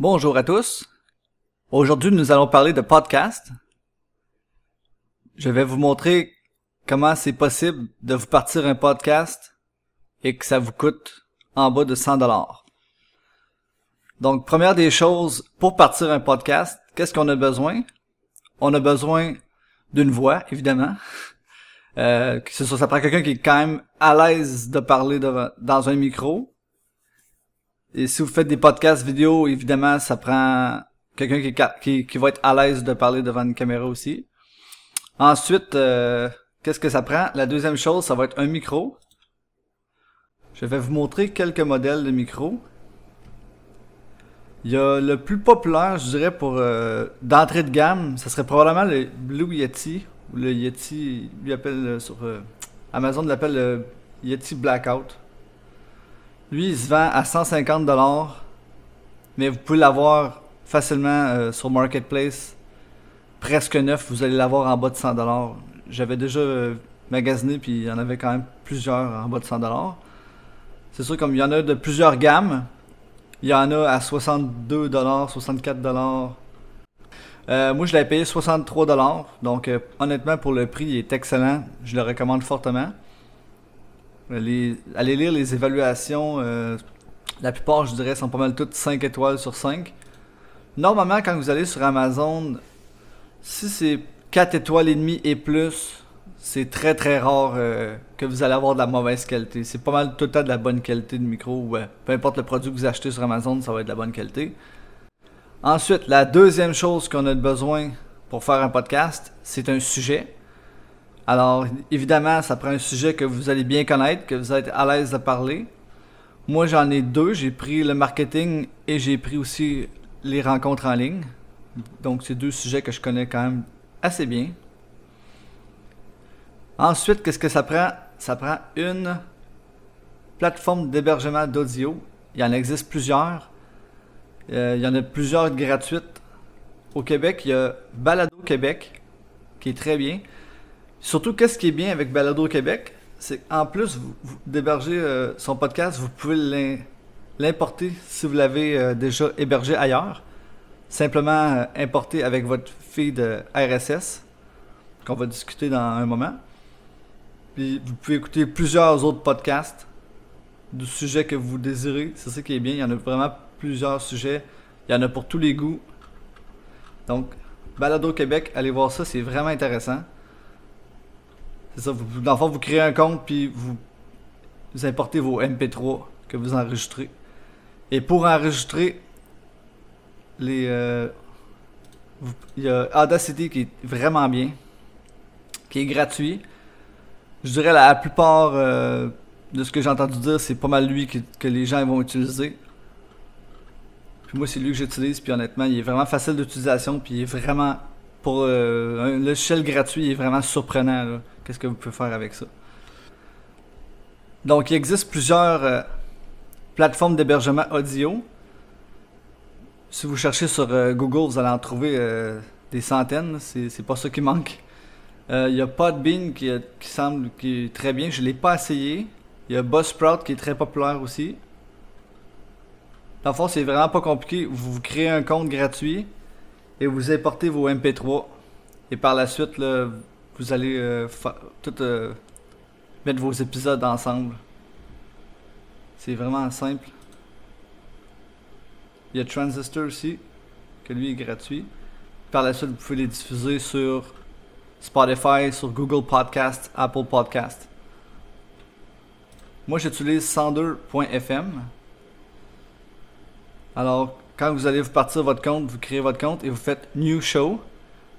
Bonjour à tous. Aujourd'hui, nous allons parler de podcast. Je vais vous montrer comment c'est possible de vous partir un podcast et que ça vous coûte en bas de 100 dollars. Donc, première des choses, pour partir un podcast, qu'est-ce qu'on a besoin? On a besoin d'une voix, évidemment. Euh, que ça prend quelqu'un qui est quand même à l'aise de parler dans un micro. Et si vous faites des podcasts vidéo, évidemment, ça prend quelqu'un qui, va être à l'aise de parler devant une caméra aussi. Ensuite, euh, qu'est-ce que ça prend? La deuxième chose, ça va être un micro. Je vais vous montrer quelques modèles de micros. Il y a le plus populaire, je dirais, pour euh, d'entrée de gamme, ça serait probablement le Blue Yeti. Ou le Yeti, lui appelle euh, sur Amazon l'appelle le Yeti Blackout. Lui, il se vend à 150 dollars, mais vous pouvez l'avoir facilement euh, sur Marketplace. Presque neuf, vous allez l'avoir en bas de 100 dollars. J'avais déjà euh, magasiné, puis il y en avait quand même plusieurs en bas de 100 dollars. C'est sûr, comme il y en a de plusieurs gammes, il y en a à 62 dollars, 64 dollars. Euh, moi, je l'avais payé 63 dollars. Donc, honnêtement, pour le prix, il est excellent. Je le recommande fortement allez lire les évaluations. Euh, la plupart, je dirais, sont pas mal toutes 5 étoiles sur 5. Normalement, quand vous allez sur Amazon, si c'est 4 étoiles et demie et plus, c'est très très rare euh, que vous allez avoir de la mauvaise qualité. C'est pas mal tout le temps de la bonne qualité de micro. peu importe le produit que vous achetez sur Amazon, ça va être de la bonne qualité. Ensuite, la deuxième chose qu'on a besoin pour faire un podcast, c'est un sujet. Alors, évidemment, ça prend un sujet que vous allez bien connaître, que vous êtes à l'aise de parler. Moi, j'en ai deux. J'ai pris le marketing et j'ai pris aussi les rencontres en ligne. Donc, c'est deux sujets que je connais quand même assez bien. Ensuite, qu'est-ce que ça prend? Ça prend une plateforme d'hébergement d'audio. Il y en existe plusieurs. Euh, il y en a plusieurs gratuites. Au Québec, il y a Balado Québec, qui est très bien. Surtout, qu'est-ce qui est bien avec Balado Québec, c'est qu'en plus d'héberger euh, son podcast, vous pouvez l'importer si vous l'avez euh, déjà hébergé ailleurs. Simplement euh, importer avec votre feed RSS, qu'on va discuter dans un moment. Puis vous pouvez écouter plusieurs autres podcasts du sujet que vous désirez. C'est ça qui est bien. Il y en a vraiment plusieurs sujets. Il y en a pour tous les goûts. Donc, Balado Québec, allez voir ça, c'est vraiment intéressant. C'est ça, vous, vous créez un compte, puis vous, importez vos MP3 que vous enregistrez. Et pour enregistrer les. Euh, il y a Audacity qui est vraiment bien, qui est gratuit. Je dirais la, la plupart euh, de ce que j'ai entendu dire, c'est pas mal lui que, les gens vont utiliser. Puis moi, c'est lui que j'utilise, puis honnêtement, il est vraiment facile d'utilisation, puis il est vraiment. Pour euh, un logiciel gratuit, est vraiment surprenant. Qu'est-ce que vous pouvez faire avec ça? Donc, il existe plusieurs euh, plateformes d'hébergement audio. Si vous cherchez sur euh, Google, vous allez en trouver euh, des centaines. C'est pas ça qui manque. Il y a Podbean qui, semble est très bien. Je ne l'ai pas essayé. Il y a Buzzsprout qui est très populaire aussi. Dans le fond, c'est vraiment pas compliqué. Vous, vous créez un compte gratuit et vous importez vos MP3. Et par la suite, là, vous allez euh, tout euh, mettre vos épisodes ensemble. C'est vraiment simple. Il y a Transistor aussi, que lui est gratuit. Par la suite, vous pouvez les diffuser sur Spotify, sur Google Podcast, Apple Podcast. Moi, j'utilise 102.fm. Alors, quand vous allez partir votre compte, vous créez votre compte et vous faites New Show.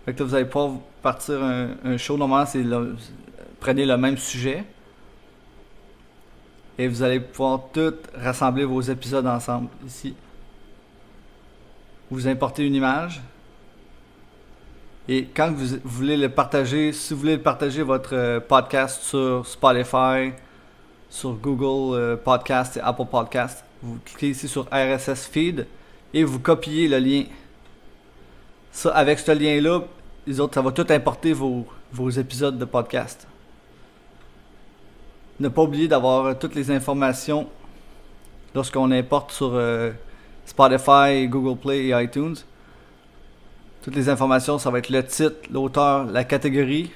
Vous allez pouvoir partir un, show. Normalement, c'est prenez le même sujet. Et vous allez pouvoir tout rassembler vos épisodes ensemble ici. Vous importez une image. Et quand vous, voulez le partager, si vous voulez partager votre euh, podcast sur Spotify, sur Google euh, Podcast et Apple Podcast, vous cliquez ici sur RSS Feed et vous copiez le lien. Ça, avec ce lien-là, les autres, ça va tout importer vos, épisodes de podcast. Ne pas oublier d'avoir toutes les informations lorsqu'on importe sur euh, Spotify, Google Play et iTunes. Toutes les informations, ça va être le titre, l'auteur, la catégorie,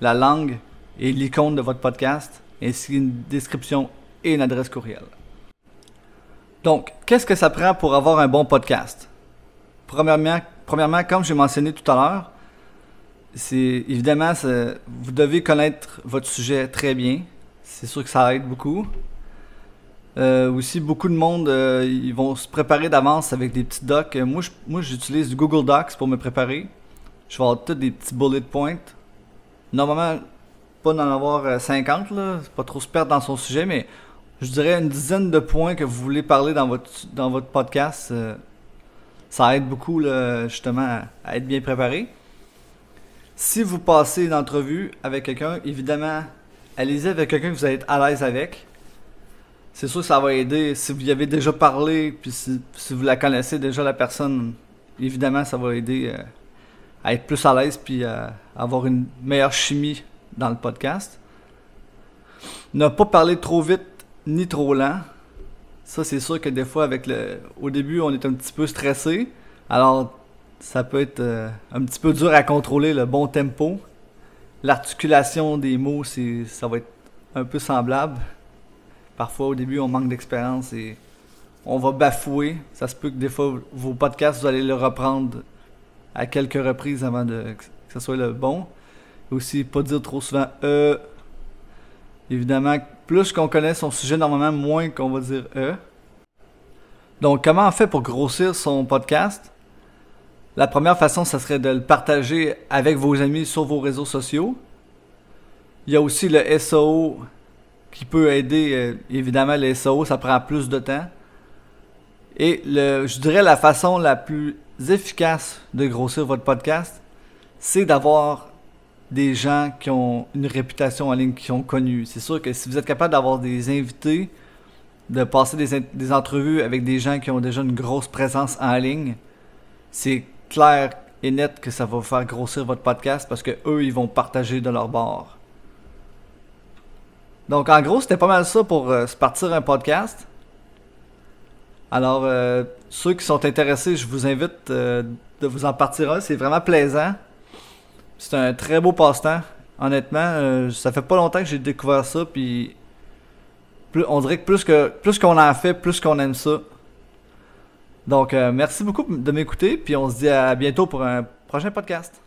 la langue et l'icône de votre podcast, ainsi qu'une description et une adresse courriel. Donc, qu'est-ce que ça prend pour avoir un bon podcast? Premièrement, comme j'ai mentionné tout à l'heure, c'est évidemment, vous devez connaître votre sujet très bien. C'est sûr que ça aide beaucoup. Euh, aussi, beaucoup de monde, euh, ils vont se préparer d'avance avec des petits docs. Euh, moi, moi, j'utilise Google Docs pour me préparer. Je vais avoir tous des petits bullet points. Normalement, pas d'en avoir 50, là. C'est pas trop se perdre dans son sujet, mais je dirais une dizaine de points que vous voulez parler dans votre, dans votre podcast. ça aide beaucoup, justement, à être bien préparé. Si vous passez une entrevue avec quelqu'un, évidemment, allez-y avec quelqu'un que vous allez être à l'aise avec c'est sûr que ça va aider. Si vous y avez déjà parlé, puis si, vous la connaissez déjà, la personne, évidemment, ça va aider euh, à être plus à l'aise, puis à avoir une meilleure chimie dans le podcast. Ne pas parler trop vite ni trop lent. Ça, c'est sûr que des fois, avec le, au début, on est un petit peu stressé. Alors, ça peut être euh, un petit peu dur à contrôler le bon tempo. L'articulation des mots, c'est, ça va être un peu semblable. Parfois, au début, on manque d'expérience et on va bafouer. Ça se peut que des fois, vos podcasts, vous allez le reprendre à quelques reprises avant de, que ce soit le bon. Aussi, pas dire trop souvent E. Évidemment, plus qu'on connaît son sujet, normalement, moins qu'on va dire E. Donc, comment on fait pour grossir son podcast? La première façon, ça serait de le partager avec vos amis sur vos réseaux sociaux. Il y a aussi le SEO qui peut aider. Euh, évidemment, les SEO, ça prend plus de temps. Et le, je dirais la façon la plus efficace de grossir votre podcast, c'est d'avoir des gens qui ont une réputation en ligne, qui sont connus. C'est sûr que si vous êtes capable d'avoir des invités, de passer des, des, entrevues avec des gens qui ont déjà une grosse présence en ligne, c'est clair et net que ça va vous faire grossir votre podcast parce que eux, ils vont partager de leur bord. Donc, en gros, c'était pas mal ça pour euh, se partir un podcast. Alors, euh, ceux qui sont intéressés, je vous invite euh, de vous en partir un. C'est vraiment plaisant. C'est un très beau passe-temps. Honnêtement, ça fait pas longtemps que j'ai découvert ça. Puis, on dirait que plus que plus qu'on en fait, plus qu'on aime ça. Donc, merci beaucoup de m'écouter. Puis, on se dit à bientôt pour un prochain podcast.